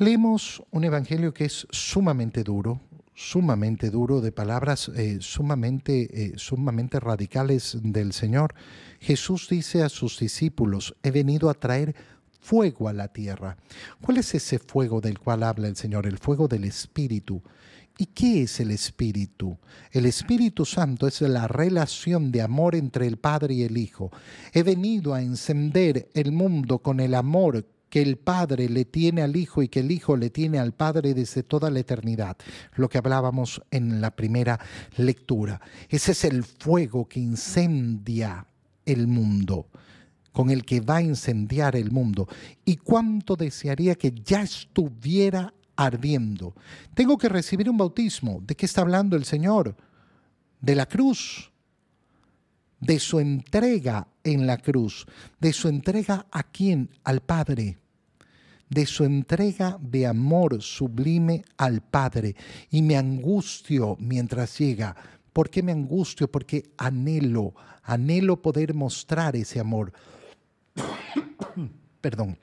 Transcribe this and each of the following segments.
Leemos un evangelio que es sumamente duro, sumamente duro, de palabras eh, sumamente, eh, sumamente radicales del Señor. Jesús dice a sus discípulos, he venido a traer fuego a la tierra. ¿Cuál es ese fuego del cual habla el Señor? El fuego del Espíritu. ¿Y qué es el Espíritu? El Espíritu Santo es la relación de amor entre el Padre y el Hijo. He venido a encender el mundo con el amor que el Padre le tiene al Hijo y que el Hijo le tiene al Padre desde toda la eternidad, lo que hablábamos en la primera lectura. Ese es el fuego que incendia el mundo, con el que va a incendiar el mundo. Y cuánto desearía que ya estuviera ardiendo. Tengo que recibir un bautismo. ¿De qué está hablando el Señor? De la cruz de su entrega en la cruz, de su entrega a quién? Al Padre, de su entrega de amor sublime al Padre. Y me angustio mientras llega. ¿Por qué me angustio? Porque anhelo, anhelo poder mostrar ese amor. Perdón.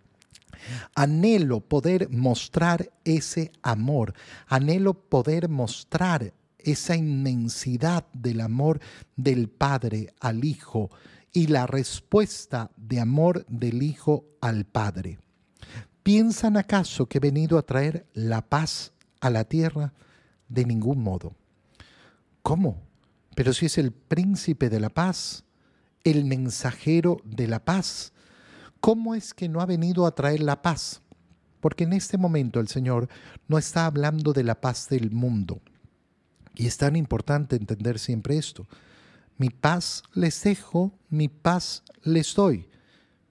Anhelo poder mostrar ese amor. Anhelo poder mostrar esa inmensidad del amor del Padre al Hijo y la respuesta de amor del Hijo al Padre. ¿Piensan acaso que he venido a traer la paz a la tierra? De ningún modo. ¿Cómo? Pero si es el príncipe de la paz, el mensajero de la paz, ¿cómo es que no ha venido a traer la paz? Porque en este momento el Señor no está hablando de la paz del mundo, y es tan importante entender siempre esto. Mi paz les dejo, mi paz les doy,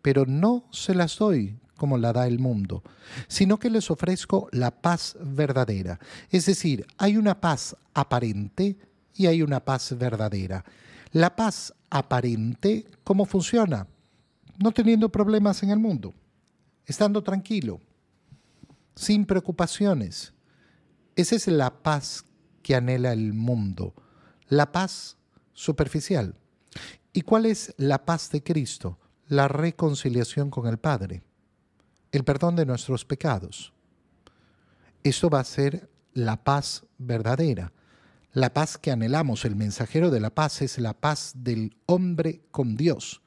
pero no se las doy como la da el mundo, sino que les ofrezco la paz verdadera. Es decir, hay una paz aparente y hay una paz verdadera. La paz aparente, ¿cómo funciona? No teniendo problemas en el mundo, estando tranquilo, sin preocupaciones. Esa es la paz que anhela el mundo, la paz superficial. ¿Y cuál es la paz de Cristo? La reconciliación con el Padre, el perdón de nuestros pecados. Esto va a ser la paz verdadera, la paz que anhelamos. El mensajero de la paz es la paz del hombre con Dios.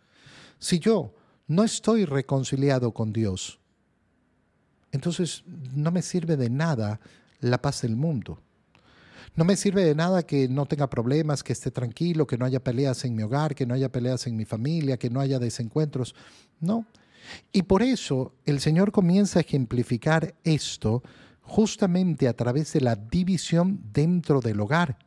Si yo no estoy reconciliado con Dios, entonces no me sirve de nada la paz del mundo. No me sirve de nada que no tenga problemas, que esté tranquilo, que no haya peleas en mi hogar, que no haya peleas en mi familia, que no haya desencuentros. No. Y por eso el Señor comienza a ejemplificar esto justamente a través de la división dentro del hogar.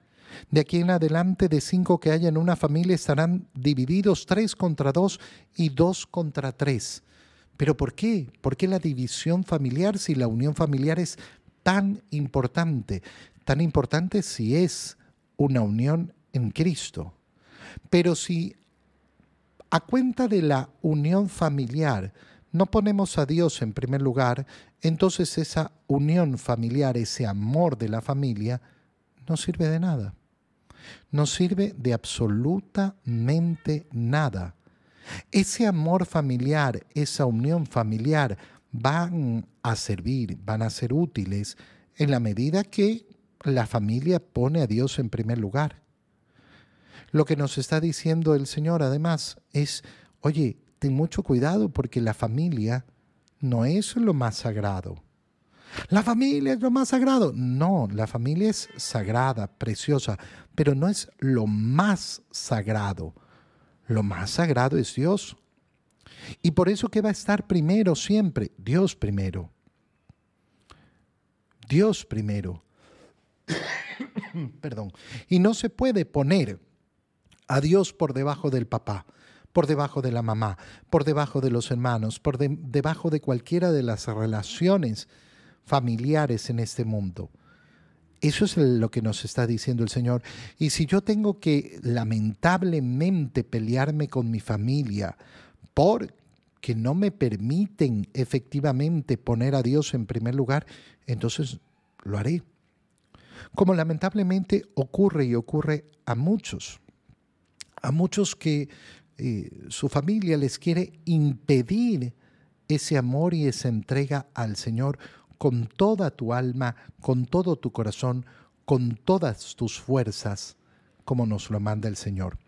De aquí en adelante, de cinco que haya en una familia, estarán divididos tres contra dos y dos contra tres. ¿Pero por qué? ¿Por qué la división familiar si la unión familiar es tan importante? Tan importante si es una unión en Cristo. Pero si a cuenta de la unión familiar no ponemos a Dios en primer lugar, entonces esa unión familiar, ese amor de la familia, no sirve de nada. No sirve de absolutamente nada. Ese amor familiar, esa unión familiar van a servir, van a ser útiles en la medida que la familia pone a Dios en primer lugar. Lo que nos está diciendo el Señor además es, oye, ten mucho cuidado porque la familia no es lo más sagrado. La familia es lo más sagrado. No, la familia es sagrada, preciosa, pero no es lo más sagrado. Lo más sagrado es Dios. Y por eso que va a estar primero siempre, Dios primero. Dios primero. Perdón. Y no se puede poner a Dios por debajo del papá, por debajo de la mamá, por debajo de los hermanos, por debajo de cualquiera de las relaciones familiares en este mundo. Eso es lo que nos está diciendo el Señor. Y si yo tengo que lamentablemente pelearme con mi familia porque no me permiten efectivamente poner a Dios en primer lugar, entonces lo haré como lamentablemente ocurre y ocurre a muchos, a muchos que eh, su familia les quiere impedir ese amor y esa entrega al Señor con toda tu alma, con todo tu corazón, con todas tus fuerzas, como nos lo manda el Señor.